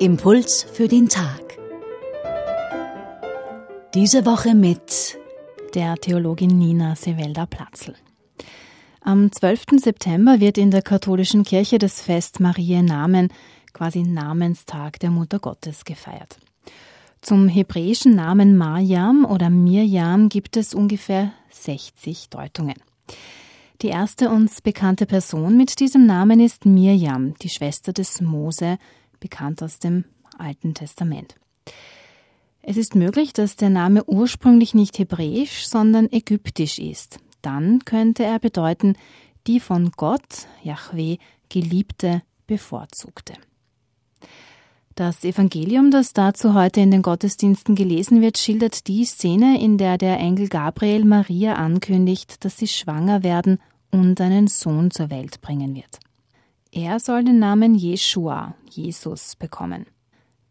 Impuls für den Tag. Diese Woche mit der Theologin Nina Sevelda Platzl. Am 12. September wird in der katholischen Kirche das Fest Mariä Namen, quasi Namenstag der Mutter Gottes, gefeiert. Zum hebräischen Namen Mariam oder Mirjam gibt es ungefähr 60 Deutungen. Die erste uns bekannte Person mit diesem Namen ist Mirjam, die Schwester des Mose, bekannt aus dem Alten Testament. Es ist möglich, dass der Name ursprünglich nicht hebräisch, sondern ägyptisch ist. Dann könnte er bedeuten, die von Gott, Yahweh, geliebte, bevorzugte. Das Evangelium, das dazu heute in den Gottesdiensten gelesen wird, schildert die Szene, in der der Engel Gabriel Maria ankündigt, dass sie schwanger werden und einen Sohn zur Welt bringen wird. Er soll den Namen Jeshua, Jesus, bekommen.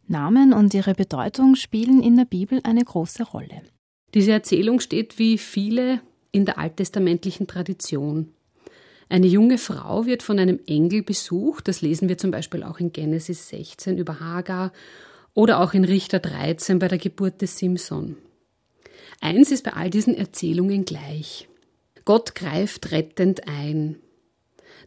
Namen und ihre Bedeutung spielen in der Bibel eine große Rolle. Diese Erzählung steht wie viele in der alttestamentlichen Tradition. Eine junge Frau wird von einem Engel besucht, das lesen wir zum Beispiel auch in Genesis 16 über Hagar oder auch in Richter 13 bei der Geburt des Simson. Eins ist bei all diesen Erzählungen gleich. Gott greift rettend ein.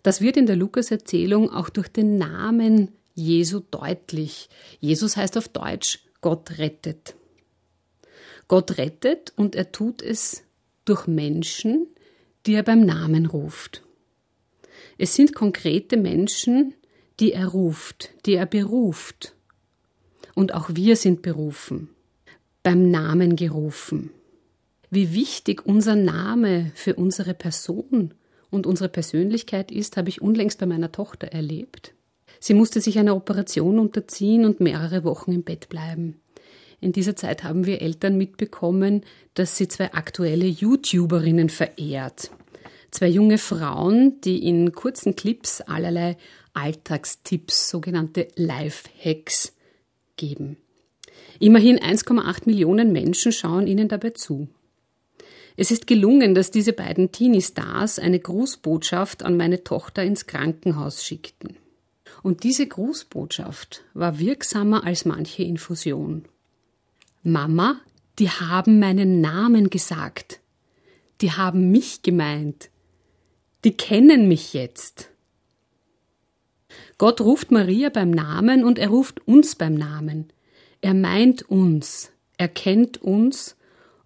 Das wird in der Lukas-Erzählung auch durch den Namen Jesu deutlich. Jesus heißt auf Deutsch Gott rettet. Gott rettet und er tut es durch Menschen, die er beim Namen ruft. Es sind konkrete Menschen, die er ruft, die er beruft. Und auch wir sind berufen, beim Namen gerufen. Wie wichtig unser Name für unsere Person und unsere Persönlichkeit ist, habe ich unlängst bei meiner Tochter erlebt. Sie musste sich einer Operation unterziehen und mehrere Wochen im Bett bleiben. In dieser Zeit haben wir Eltern mitbekommen, dass sie zwei aktuelle YouTuberinnen verehrt. Zwei junge Frauen, die in kurzen Clips allerlei Alltagstipps, sogenannte Life-Hacks, geben. Immerhin 1,8 Millionen Menschen schauen ihnen dabei zu. Es ist gelungen, dass diese beiden Teenie-Stars eine Grußbotschaft an meine Tochter ins Krankenhaus schickten. Und diese Grußbotschaft war wirksamer als manche Infusion. Mama, die haben meinen Namen gesagt. Die haben mich gemeint. Die kennen mich jetzt. Gott ruft Maria beim Namen und er ruft uns beim Namen. Er meint uns, er kennt uns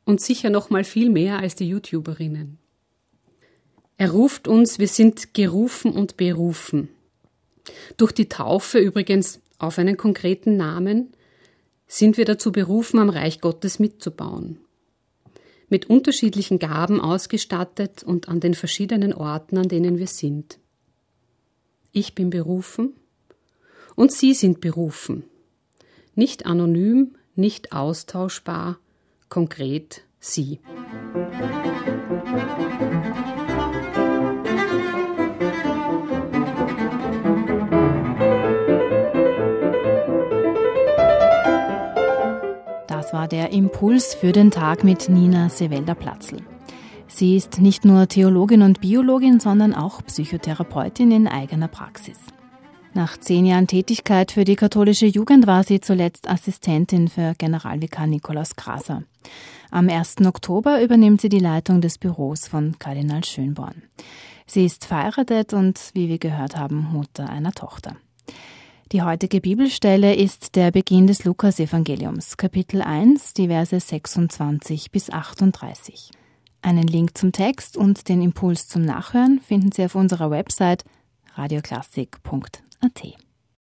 und sicher noch mal viel mehr als die YouTuberinnen. Er ruft uns, wir sind gerufen und berufen. Durch die Taufe übrigens auf einen konkreten Namen sind wir dazu berufen, am Reich Gottes mitzubauen. Mit unterschiedlichen Gaben ausgestattet und an den verschiedenen Orten, an denen wir sind. Ich bin berufen und Sie sind berufen. Nicht anonym, nicht austauschbar, konkret Sie. Das war der Impuls für den Tag mit Nina Sevelda Platzl. Sie ist nicht nur Theologin und Biologin, sondern auch Psychotherapeutin in eigener Praxis. Nach zehn Jahren Tätigkeit für die katholische Jugend war sie zuletzt Assistentin für Generalvikar Nikolaus Graser. Am 1. Oktober übernimmt sie die Leitung des Büros von Kardinal Schönborn. Sie ist verheiratet und, wie wir gehört haben, Mutter einer Tochter. Die heutige Bibelstelle ist der Beginn des Lukas-Evangeliums, Kapitel 1, die Verse 26 bis 38. Einen Link zum Text und den Impuls zum Nachhören finden Sie auf unserer Website A T. ti.